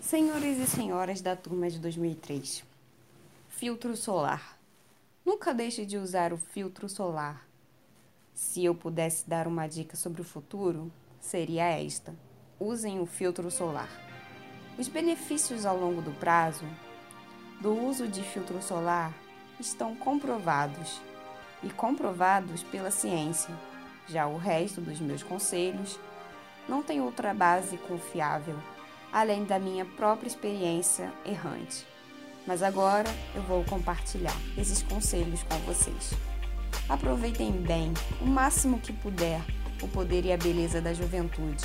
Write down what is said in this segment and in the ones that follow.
Senhores e senhoras da turma de 2003, filtro solar. Nunca deixe de usar o filtro solar. Se eu pudesse dar uma dica sobre o futuro, seria esta: usem o filtro solar. Os benefícios ao longo do prazo do uso de filtro solar estão comprovados e comprovados pela ciência. Já o resto dos meus conselhos não tem outra base confiável além da minha própria experiência errante. Mas agora eu vou compartilhar esses conselhos com vocês. Aproveitem bem, o máximo que puder, o poder e a beleza da juventude.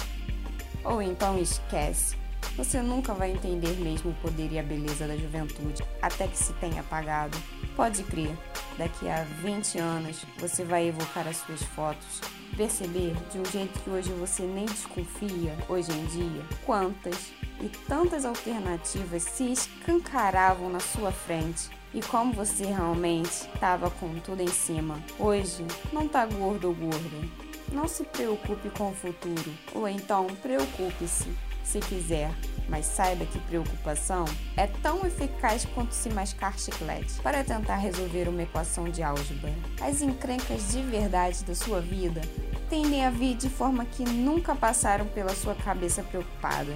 Ou então esquece. Você nunca vai entender mesmo o poder e a beleza da juventude até que se tenha apagado. Pode crer, daqui a 20 anos você vai evocar as suas fotos, perceber de um jeito que hoje você nem desconfia, hoje em dia, quantas e tantas alternativas se escancaravam na sua frente. E como você realmente estava com tudo em cima. Hoje não tá gordo ou. Não se preocupe com o futuro, ou então preocupe-se se quiser, mas saiba que preocupação é tão eficaz quanto se mascar chiclete para tentar resolver uma equação de álgebra. As encrencas de verdade da sua vida tendem a vir de forma que nunca passaram pela sua cabeça preocupada.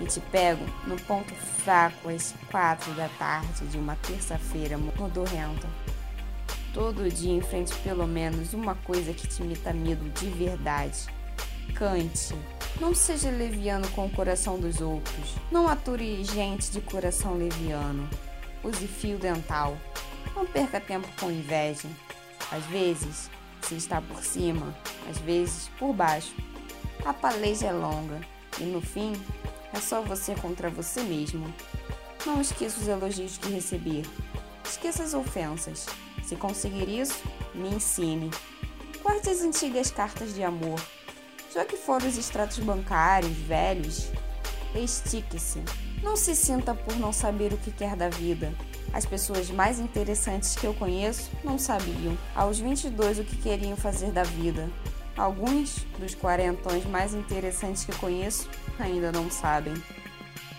E te pego no ponto fraco às quatro da tarde de uma terça-feira modorrenta. Todo dia enfrente pelo menos uma coisa que te imita medo de verdade. Cante. Não seja leviano com o coração dos outros. Não ature gente de coração leviano. Use fio dental. Não perca tempo com inveja. Às vezes, se está por cima, às vezes por baixo. A paleja é longa e no fim é só você contra você mesmo. Não esqueça os elogios que receber. Esqueça as ofensas. Se conseguir isso, me ensine. Guarde as antigas cartas de amor. Já que foram os extratos bancários velhos, estique-se. Não se sinta por não saber o que quer da vida. As pessoas mais interessantes que eu conheço não sabiam, aos 22, o que queriam fazer da vida. Alguns dos quarentões mais interessantes que conheço ainda não sabem.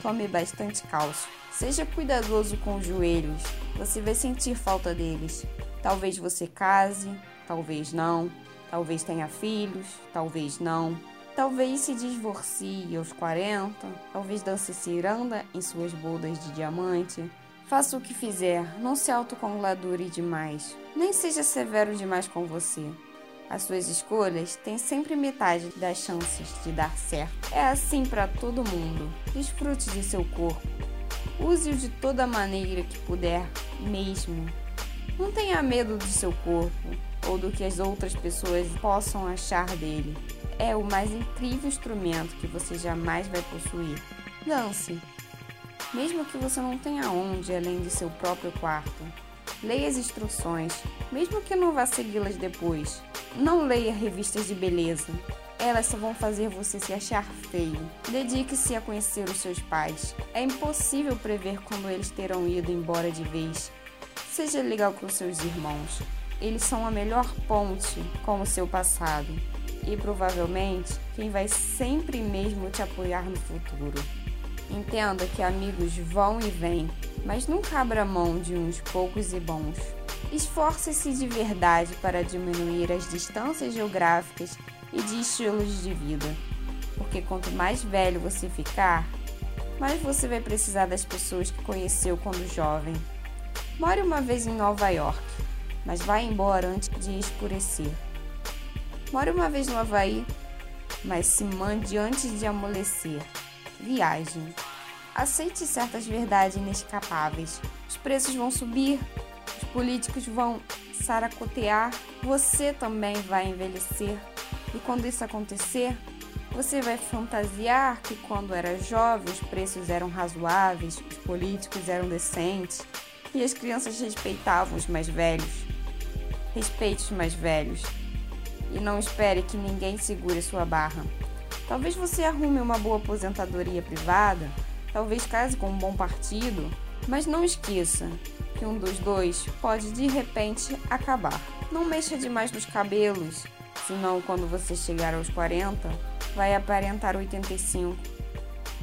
Tome bastante cálcio. Seja cuidadoso com os joelhos, você vai sentir falta deles. Talvez você case, talvez não. Talvez tenha filhos, talvez não. Talvez se divorcie aos 40, talvez dance ciranda em suas bodas de diamante. Faça o que fizer, não se autocongladure demais. Nem seja severo demais com você. As suas escolhas têm sempre metade das chances de dar certo. É assim para todo mundo. Desfrute de seu corpo. Use-o de toda maneira que puder, mesmo. Não tenha medo do seu corpo ou do que as outras pessoas possam achar dele. É o mais incrível instrumento que você jamais vai possuir. Dance. Mesmo que você não tenha onde além de seu próprio quarto. Leia as instruções, mesmo que não vá segui-las depois. Não leia revistas de beleza. Elas só vão fazer você se achar feio. Dedique-se a conhecer os seus pais. É impossível prever quando eles terão ido embora de vez. Seja legal com seus irmãos. Eles são a melhor ponte com o seu passado e provavelmente quem vai sempre mesmo te apoiar no futuro. Entenda que amigos vão e vêm, mas nunca abra mão de uns poucos e bons. Esforce-se de verdade para diminuir as distâncias geográficas e de estilos de vida, porque quanto mais velho você ficar, mais você vai precisar das pessoas que conheceu quando jovem. More uma vez em Nova York, mas vá embora antes de escurecer. More uma vez no Havaí, mas se mande antes de amolecer. Viagem. Aceite certas verdades inescapáveis. Os preços vão subir, políticos vão saracotear, você também vai envelhecer. E quando isso acontecer, você vai fantasiar que quando era jovem os preços eram razoáveis, os políticos eram decentes e as crianças respeitavam os mais velhos. Respeite os mais velhos e não espere que ninguém segure sua barra. Talvez você arrume uma boa aposentadoria privada, talvez case com um bom partido, mas não esqueça que um dos dois pode de repente acabar. Não mexa demais nos cabelos, senão quando você chegar aos 40, vai aparentar 85.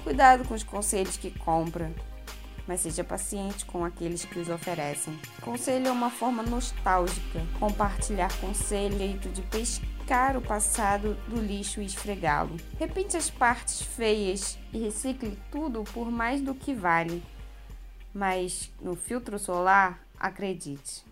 Cuidado com os conselhos que compra, mas seja paciente com aqueles que os oferecem. Conselho é uma forma nostálgica. Compartilhar conselho de pescar o passado do lixo e esfregá-lo. Repente as partes feias e recicle tudo por mais do que vale. Mas no filtro solar, acredite.